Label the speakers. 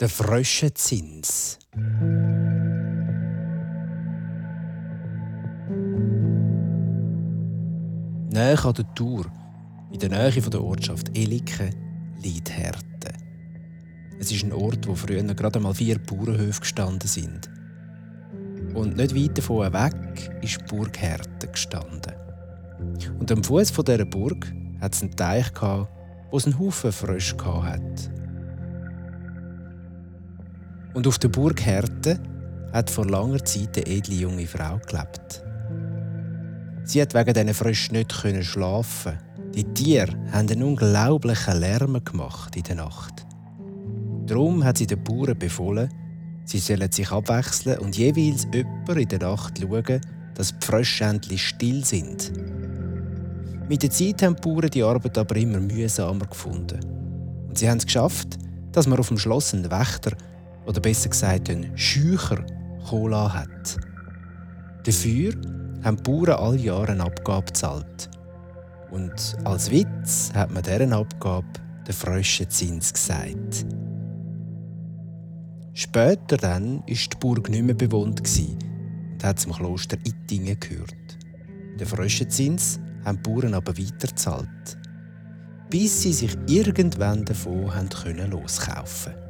Speaker 1: Der Fröschenzins. Näher an der Tour, in der Nähe der Ortschaft Eliken, liegt Härte. Es ist ein Ort, wo früher gerade einmal vier Bauernhöfe gestanden sind. Und nicht weit davon weg ist Burg Härte gestanden. Und am Fuß dieser Burg hat es einen Teich, wo es einen Haufen Frösche hat. Und auf der Burg Härte hat vor langer Zeit eine edle junge Frau gelebt. Sie hat wegen diesen Fröschen nicht schlafen. Die Tiere haben einen unglaublichen Lärm gemacht in der Nacht. Darum hat sie den Bauern befohlen, sie sollen sich abwechseln und jeweils jemand in der Nacht schauen, dass die Frösche endlich still sind. Mit der Zeit haben die Bauern die Arbeit aber immer mühsamer gefunden. Und sie haben es geschafft, dass man auf dem Schloss einen Wächter oder besser gesagt einen Schücher Cola hat. Dafür haben die Bauern alle Jahre eine Abgabe gezahlt. Und als Witz hat man deren Abgabe den Fröschenzins gesagt. Später dann ist die Burg nicht mehr bewohnt und hat zum Kloster Ittingen gehört. Den Fröschenzins haben die Bauern aber weitergezahlt, bis sie sich irgendwann davon haben loskaufen können.